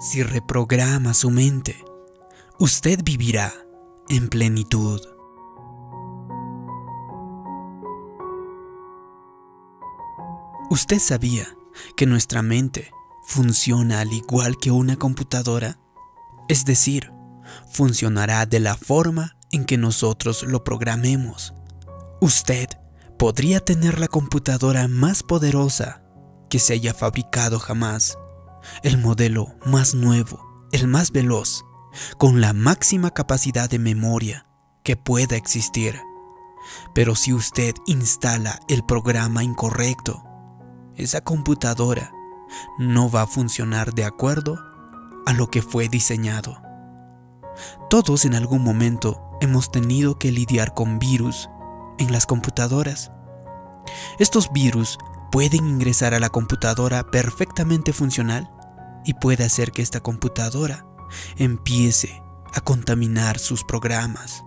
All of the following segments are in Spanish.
Si reprograma su mente, usted vivirá en plenitud. ¿Usted sabía que nuestra mente funciona al igual que una computadora? Es decir, funcionará de la forma en que nosotros lo programemos. Usted podría tener la computadora más poderosa que se haya fabricado jamás, el modelo más nuevo, el más veloz, con la máxima capacidad de memoria que pueda existir. Pero si usted instala el programa incorrecto, esa computadora no va a funcionar de acuerdo a lo que fue diseñado. Todos en algún momento hemos tenido que lidiar con virus en las computadoras. Estos virus pueden ingresar a la computadora perfectamente funcional y puede hacer que esta computadora empiece a contaminar sus programas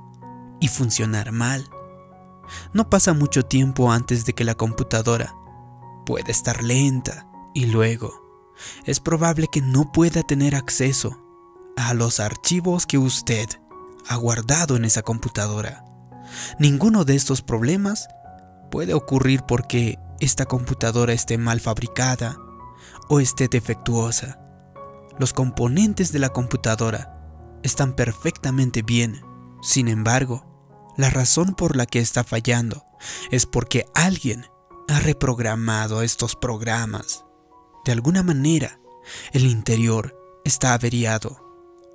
y funcionar mal. No pasa mucho tiempo antes de que la computadora pueda estar lenta y luego es probable que no pueda tener acceso a los archivos que usted ha guardado en esa computadora. Ninguno de estos problemas puede ocurrir porque esta computadora esté mal fabricada o esté defectuosa. Los componentes de la computadora están perfectamente bien. Sin embargo, la razón por la que está fallando es porque alguien ha reprogramado estos programas. De alguna manera, el interior está averiado,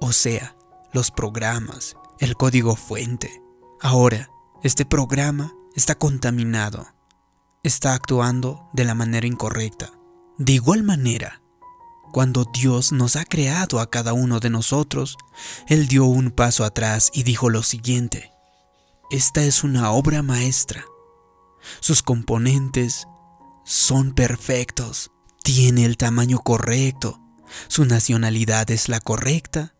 o sea, los programas, el código fuente. Ahora, este programa está contaminado, está actuando de la manera incorrecta. De igual manera, cuando Dios nos ha creado a cada uno de nosotros, Él dio un paso atrás y dijo lo siguiente, esta es una obra maestra. Sus componentes son perfectos, tiene el tamaño correcto, su nacionalidad es la correcta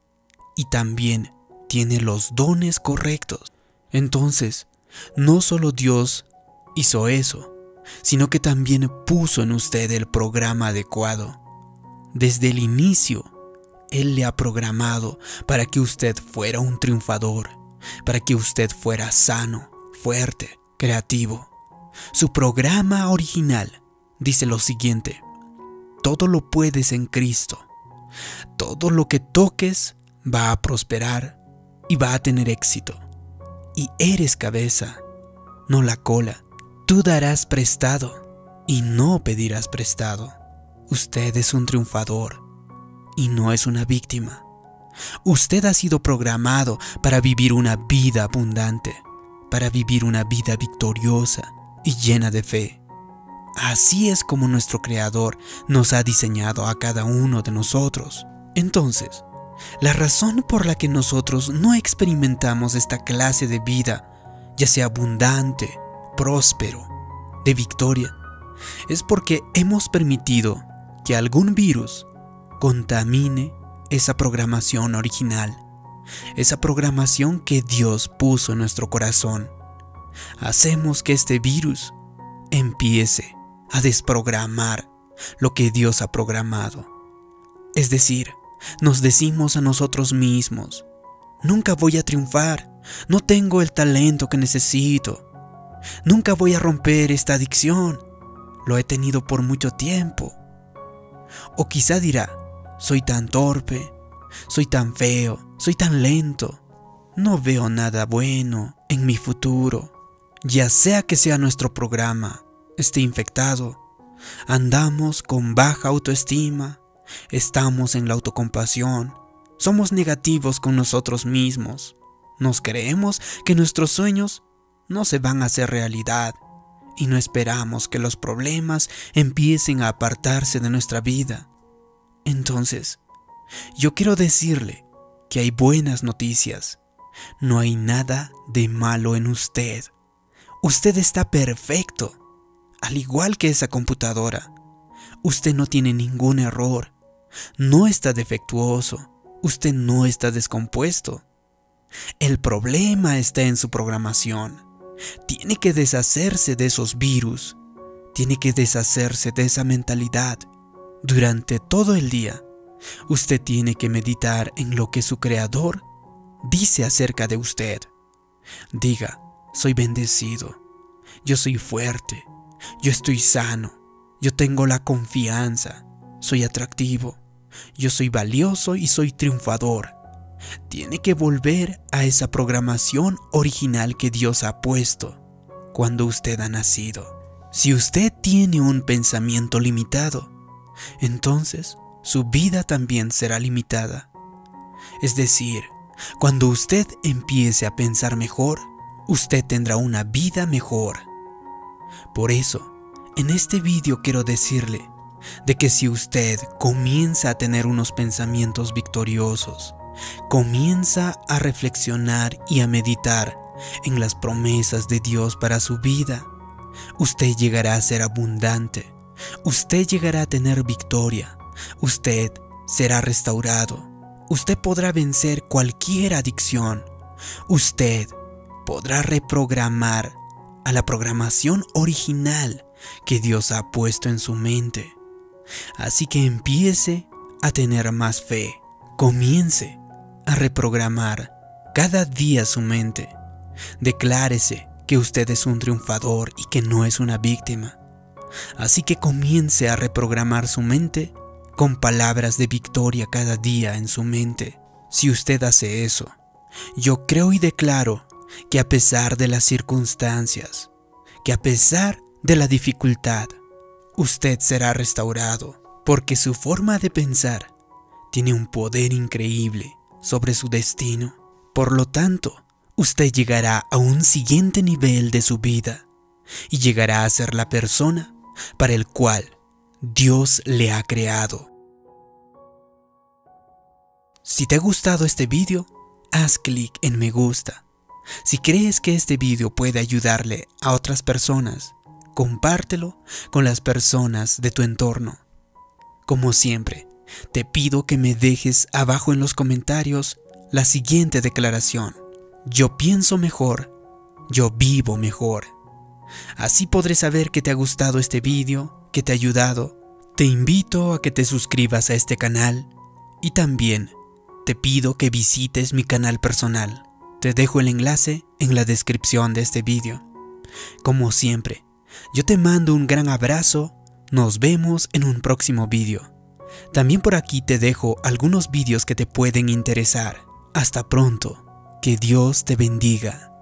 y también tiene los dones correctos. Entonces, no solo Dios hizo eso, sino que también puso en usted el programa adecuado. Desde el inicio, Él le ha programado para que usted fuera un triunfador, para que usted fuera sano, fuerte, creativo. Su programa original dice lo siguiente, todo lo puedes en Cristo. Todo lo que toques va a prosperar y va a tener éxito. Y eres cabeza, no la cola. Tú darás prestado y no pedirás prestado. Usted es un triunfador y no es una víctima. Usted ha sido programado para vivir una vida abundante, para vivir una vida victoriosa y llena de fe. Así es como nuestro Creador nos ha diseñado a cada uno de nosotros. Entonces, la razón por la que nosotros no experimentamos esta clase de vida, ya sea abundante, próspero, de victoria, es porque hemos permitido que algún virus contamine esa programación original, esa programación que Dios puso en nuestro corazón. Hacemos que este virus empiece a desprogramar lo que Dios ha programado. Es decir, nos decimos a nosotros mismos, nunca voy a triunfar, no tengo el talento que necesito, nunca voy a romper esta adicción, lo he tenido por mucho tiempo. O quizá dirá, soy tan torpe, soy tan feo, soy tan lento, no veo nada bueno en mi futuro, ya sea que sea nuestro programa, esté infectado. Andamos con baja autoestima, estamos en la autocompasión, somos negativos con nosotros mismos, nos creemos que nuestros sueños no se van a hacer realidad y no esperamos que los problemas empiecen a apartarse de nuestra vida. Entonces, yo quiero decirle que hay buenas noticias. No hay nada de malo en usted. Usted está perfecto al igual que esa computadora. Usted no tiene ningún error, no está defectuoso, usted no está descompuesto. El problema está en su programación. Tiene que deshacerse de esos virus, tiene que deshacerse de esa mentalidad. Durante todo el día, usted tiene que meditar en lo que su Creador dice acerca de usted. Diga, soy bendecido, yo soy fuerte, yo estoy sano, yo tengo la confianza, soy atractivo, yo soy valioso y soy triunfador. Tiene que volver a esa programación original que Dios ha puesto cuando usted ha nacido. Si usted tiene un pensamiento limitado, entonces su vida también será limitada. Es decir, cuando usted empiece a pensar mejor, usted tendrá una vida mejor. Por eso, en este vídeo quiero decirle de que si usted comienza a tener unos pensamientos victoriosos, comienza a reflexionar y a meditar en las promesas de Dios para su vida, usted llegará a ser abundante, usted llegará a tener victoria, usted será restaurado, usted podrá vencer cualquier adicción, usted podrá reprogramar a la programación original que Dios ha puesto en su mente. Así que empiece a tener más fe, comience a reprogramar cada día su mente. Declárese que usted es un triunfador y que no es una víctima. Así que comience a reprogramar su mente con palabras de victoria cada día en su mente. Si usted hace eso, yo creo y declaro que a pesar de las circunstancias, que a pesar de la dificultad, usted será restaurado, porque su forma de pensar tiene un poder increíble sobre su destino. Por lo tanto, usted llegará a un siguiente nivel de su vida y llegará a ser la persona para el cual Dios le ha creado. Si te ha gustado este vídeo, haz clic en me gusta. Si crees que este vídeo puede ayudarle a otras personas, compártelo con las personas de tu entorno. Como siempre, te pido que me dejes abajo en los comentarios la siguiente declaración. Yo pienso mejor, yo vivo mejor. Así podré saber que te ha gustado este vídeo, que te ha ayudado. Te invito a que te suscribas a este canal y también te pido que visites mi canal personal. Te dejo el enlace en la descripción de este vídeo. Como siempre, yo te mando un gran abrazo, nos vemos en un próximo vídeo. También por aquí te dejo algunos vídeos que te pueden interesar. Hasta pronto, que Dios te bendiga.